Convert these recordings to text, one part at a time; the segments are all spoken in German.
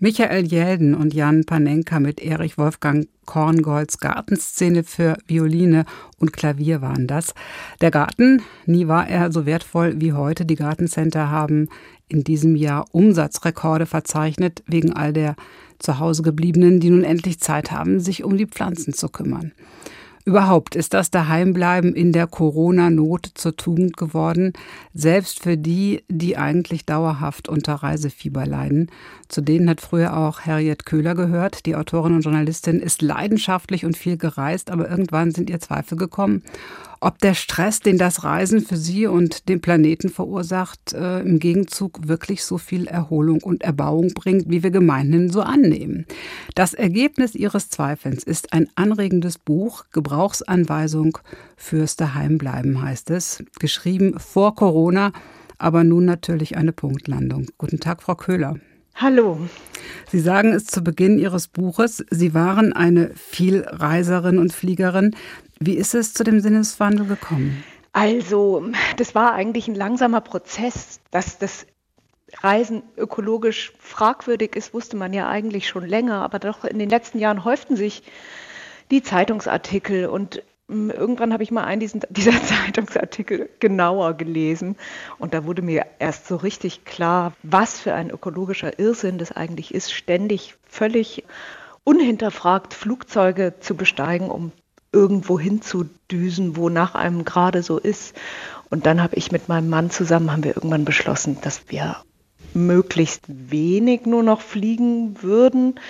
Michael Jelden und Jan Panenka mit Erich Wolfgang Korngolds Gartenszene für Violine und Klavier waren das. Der Garten, nie war er so wertvoll wie heute. Die Gartencenter haben in diesem Jahr Umsatzrekorde verzeichnet wegen all der zu Hause gebliebenen, die nun endlich Zeit haben, sich um die Pflanzen zu kümmern. Überhaupt ist das Daheimbleiben in der Corona-Not zur Tugend geworden, selbst für die, die eigentlich dauerhaft unter Reisefieber leiden. Zu denen hat früher auch Harriet Köhler gehört. Die Autorin und Journalistin ist leidenschaftlich und viel gereist, aber irgendwann sind ihr Zweifel gekommen, ob der Stress, den das Reisen für sie und den Planeten verursacht, äh, im Gegenzug wirklich so viel Erholung und Erbauung bringt, wie wir gemeinhin so annehmen. Das Ergebnis ihres Zweifelns ist ein anregendes Buch, Gebrauchsanweisung fürs Daheimbleiben heißt es, geschrieben vor Corona, aber nun natürlich eine Punktlandung. Guten Tag, Frau Köhler. Hallo. Sie sagen es zu Beginn Ihres Buches, Sie waren eine Vielreiserin und Fliegerin. Wie ist es zu dem Sinneswandel gekommen? Also, das war eigentlich ein langsamer Prozess. Dass das Reisen ökologisch fragwürdig ist, wusste man ja eigentlich schon länger. Aber doch in den letzten Jahren häuften sich die Zeitungsartikel und hm, irgendwann habe ich mal einen diesen, dieser Zeitungsartikel genauer gelesen und da wurde mir erst so richtig klar, was für ein ökologischer Irrsinn das eigentlich ist, ständig völlig unhinterfragt Flugzeuge zu besteigen, um irgendwo hinzudüsen, wo nach einem gerade so ist. Und dann habe ich mit meinem Mann zusammen, haben wir irgendwann beschlossen, dass wir möglichst wenig nur noch fliegen würden.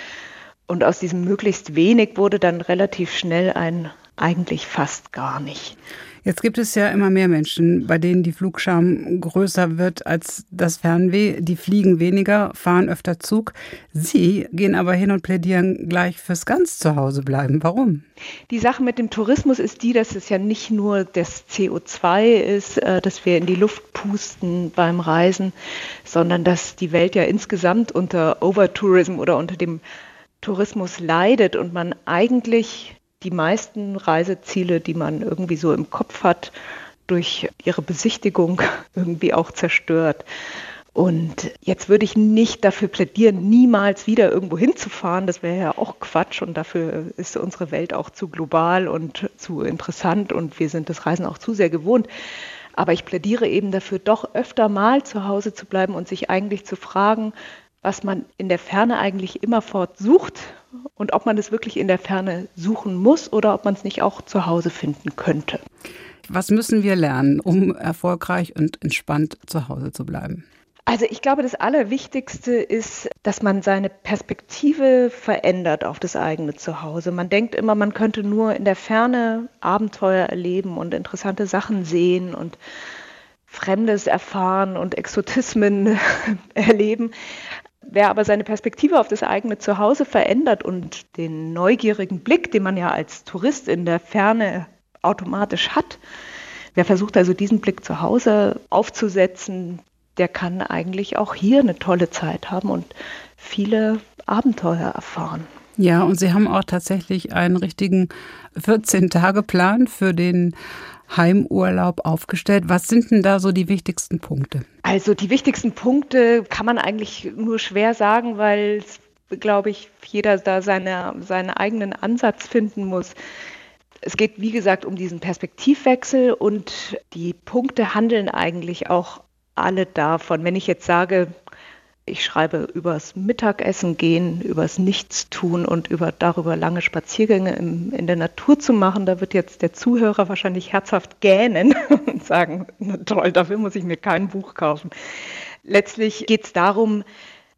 Und aus diesem möglichst wenig wurde dann relativ schnell ein eigentlich fast gar nicht. Jetzt gibt es ja immer mehr Menschen, bei denen die Flugscham größer wird als das Fernweh. Die fliegen weniger, fahren öfter Zug. Sie gehen aber hin und plädieren gleich fürs ganz Zuhausebleiben. Warum? Die Sache mit dem Tourismus ist die, dass es ja nicht nur das CO2 ist, äh, das wir in die Luft pusten beim Reisen, sondern dass die Welt ja insgesamt unter Overtourism oder unter dem Tourismus leidet und man eigentlich die meisten Reiseziele, die man irgendwie so im Kopf hat, durch ihre Besichtigung irgendwie auch zerstört. Und jetzt würde ich nicht dafür plädieren, niemals wieder irgendwo hinzufahren. Das wäre ja auch Quatsch und dafür ist unsere Welt auch zu global und zu interessant und wir sind das Reisen auch zu sehr gewohnt. Aber ich plädiere eben dafür, doch öfter mal zu Hause zu bleiben und sich eigentlich zu fragen, was man in der Ferne eigentlich immerfort sucht und ob man es wirklich in der Ferne suchen muss oder ob man es nicht auch zu Hause finden könnte. Was müssen wir lernen, um erfolgreich und entspannt zu Hause zu bleiben? Also ich glaube, das Allerwichtigste ist, dass man seine Perspektive verändert auf das eigene Zuhause. Man denkt immer, man könnte nur in der Ferne Abenteuer erleben und interessante Sachen sehen und Fremdes erfahren und Exotismen erleben. Wer aber seine Perspektive auf das eigene Zuhause verändert und den neugierigen Blick, den man ja als Tourist in der Ferne automatisch hat, wer versucht also diesen Blick zu Hause aufzusetzen, der kann eigentlich auch hier eine tolle Zeit haben und viele Abenteuer erfahren. Ja, und Sie haben auch tatsächlich einen richtigen 14-Tage-Plan für den Heimurlaub aufgestellt. Was sind denn da so die wichtigsten Punkte? Also die wichtigsten Punkte kann man eigentlich nur schwer sagen, weil, glaube ich, jeder da seine, seinen eigenen Ansatz finden muss. Es geht, wie gesagt, um diesen Perspektivwechsel und die Punkte handeln eigentlich auch alle davon. Wenn ich jetzt sage, ich schreibe übers Mittagessen gehen, übers Nichtstun und über darüber lange Spaziergänge im, in der Natur zu machen. Da wird jetzt der Zuhörer wahrscheinlich herzhaft gähnen und sagen, na toll, dafür muss ich mir kein Buch kaufen. Letztlich geht es darum,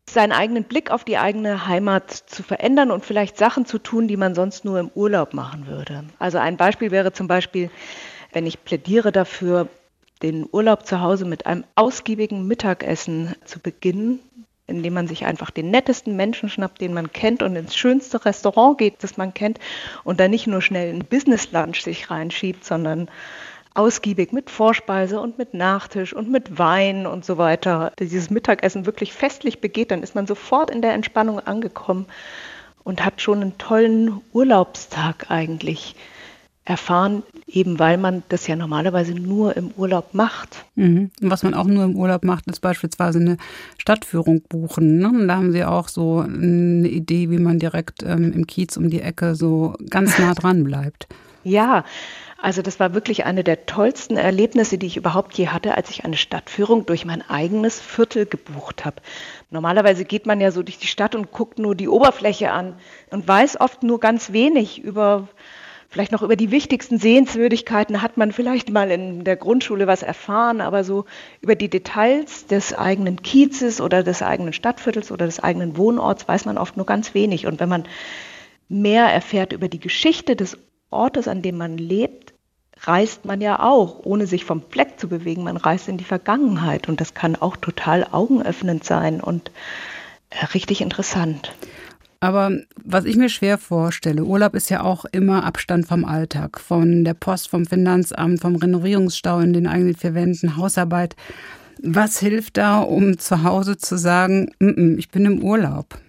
seinen eigenen Blick auf die eigene Heimat zu verändern und vielleicht Sachen zu tun, die man sonst nur im Urlaub machen würde. Also ein Beispiel wäre zum Beispiel, wenn ich plädiere dafür, den Urlaub zu Hause mit einem ausgiebigen Mittagessen zu beginnen, indem man sich einfach den nettesten Menschen schnappt, den man kennt und ins schönste Restaurant geht, das man kennt und dann nicht nur schnell ein Business Lunch sich reinschiebt, sondern ausgiebig mit Vorspeise und mit Nachtisch und mit Wein und so weiter dieses Mittagessen wirklich festlich begeht, dann ist man sofort in der Entspannung angekommen und hat schon einen tollen Urlaubstag eigentlich erfahren, eben weil man das ja normalerweise nur im Urlaub macht. Mhm. Was man auch nur im Urlaub macht, ist beispielsweise eine Stadtführung buchen. Ne? Und da haben Sie auch so eine Idee, wie man direkt ähm, im Kiez um die Ecke so ganz nah dran bleibt. ja, also das war wirklich eine der tollsten Erlebnisse, die ich überhaupt je hatte, als ich eine Stadtführung durch mein eigenes Viertel gebucht habe. Normalerweise geht man ja so durch die Stadt und guckt nur die Oberfläche an und weiß oft nur ganz wenig über Vielleicht noch über die wichtigsten Sehenswürdigkeiten hat man vielleicht mal in der Grundschule was erfahren, aber so über die Details des eigenen Kiezes oder des eigenen Stadtviertels oder des eigenen Wohnorts weiß man oft nur ganz wenig. Und wenn man mehr erfährt über die Geschichte des Ortes, an dem man lebt, reist man ja auch, ohne sich vom Fleck zu bewegen. Man reist in die Vergangenheit und das kann auch total augenöffnend sein und äh, richtig interessant. Aber was ich mir schwer vorstelle, Urlaub ist ja auch immer Abstand vom Alltag, von der Post, vom Finanzamt, vom Renovierungsstau in den eigenen vier Wänden, Hausarbeit. Was hilft da, um zu Hause zu sagen, mm -mm, ich bin im Urlaub?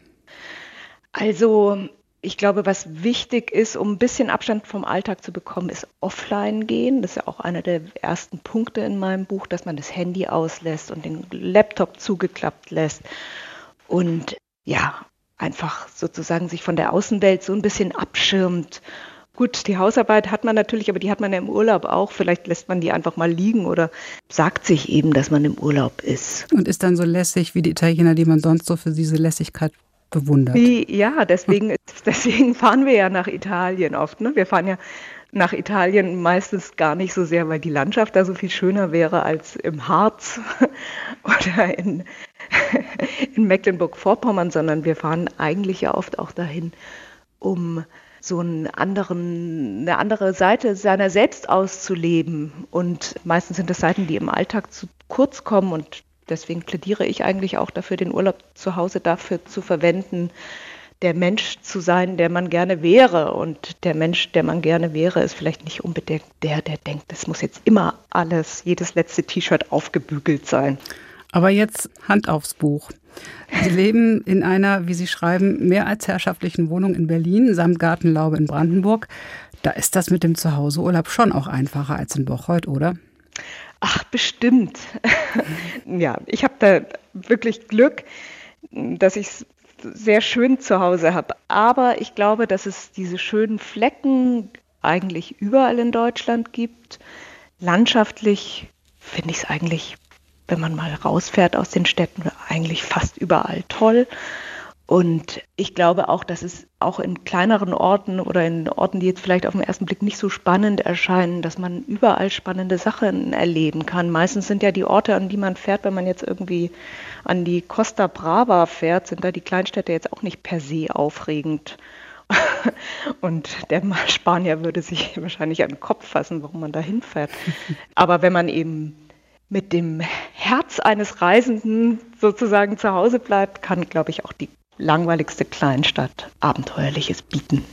Also ich glaube, was wichtig ist, um ein bisschen Abstand vom Alltag zu bekommen, ist offline gehen. Das ist ja auch einer der ersten Punkte in meinem Buch, dass man das Handy auslässt und den Laptop zugeklappt lässt. Und ja, einfach sozusagen sich von der Außenwelt so ein bisschen abschirmt. Gut, die Hausarbeit hat man natürlich, aber die hat man ja im Urlaub auch. Vielleicht lässt man die einfach mal liegen oder sagt sich eben, dass man im Urlaub ist. Und ist dann so lässig wie die Italiener, die man sonst so für diese Lässigkeit bewundert. Wie, ja, deswegen, deswegen fahren wir ja nach Italien oft. Ne? Wir fahren ja nach Italien meistens gar nicht so sehr, weil die Landschaft da so viel schöner wäre als im Harz oder in, in Mecklenburg-Vorpommern, sondern wir fahren eigentlich ja oft auch dahin, um so einen anderen, eine andere Seite seiner selbst auszuleben. Und meistens sind das Seiten, die im Alltag zu kurz kommen. Und deswegen plädiere ich eigentlich auch dafür, den Urlaub zu Hause dafür zu verwenden, der Mensch zu sein, der man gerne wäre. Und der Mensch, der man gerne wäre, ist vielleicht nicht unbedingt der, der denkt, es muss jetzt immer alles, jedes letzte T-Shirt aufgebügelt sein. Aber jetzt Hand aufs Buch. Sie leben in einer, wie Sie schreiben, mehr als herrschaftlichen Wohnung in Berlin samt Gartenlaube in Brandenburg. Da ist das mit dem Zuhauseurlaub schon auch einfacher als in Bocholt, oder? Ach, bestimmt. ja, ich habe da wirklich Glück, dass ich es sehr schön zu Hause habe. Aber ich glaube, dass es diese schönen Flecken eigentlich überall in Deutschland gibt. Landschaftlich finde ich es eigentlich wenn man mal rausfährt aus den Städten, eigentlich fast überall toll. Und ich glaube auch, dass es auch in kleineren Orten oder in Orten, die jetzt vielleicht auf den ersten Blick nicht so spannend erscheinen, dass man überall spannende Sachen erleben kann. Meistens sind ja die Orte, an die man fährt, wenn man jetzt irgendwie an die Costa Brava fährt, sind da die Kleinstädte jetzt auch nicht per se aufregend. Und der Spanier würde sich wahrscheinlich an den Kopf fassen, warum man da hinfährt. Aber wenn man eben mit dem Herz eines Reisenden sozusagen zu Hause bleibt, kann, glaube ich, auch die langweiligste Kleinstadt Abenteuerliches bieten.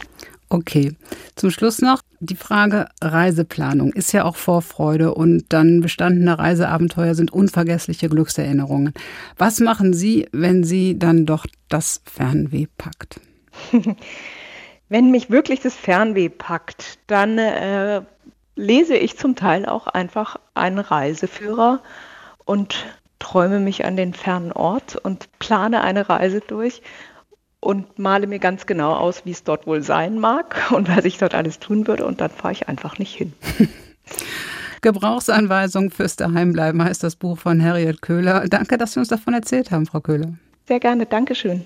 Okay, zum Schluss noch die Frage Reiseplanung ist ja auch Vorfreude und dann bestandene Reiseabenteuer sind unvergessliche Glückserinnerungen. Was machen Sie, wenn Sie dann doch das Fernweh packt? wenn mich wirklich das Fernweh packt, dann äh, lese ich zum Teil auch einfach einen Reiseführer und träume mich an den fernen Ort und plane eine Reise durch und male mir ganz genau aus, wie es dort wohl sein mag und was ich dort alles tun würde und dann fahre ich einfach nicht hin. Gebrauchsanweisung fürs Daheimbleiben heißt das Buch von Harriet Köhler. Danke, dass Sie uns davon erzählt haben, Frau Köhler. Sehr gerne, Dankeschön.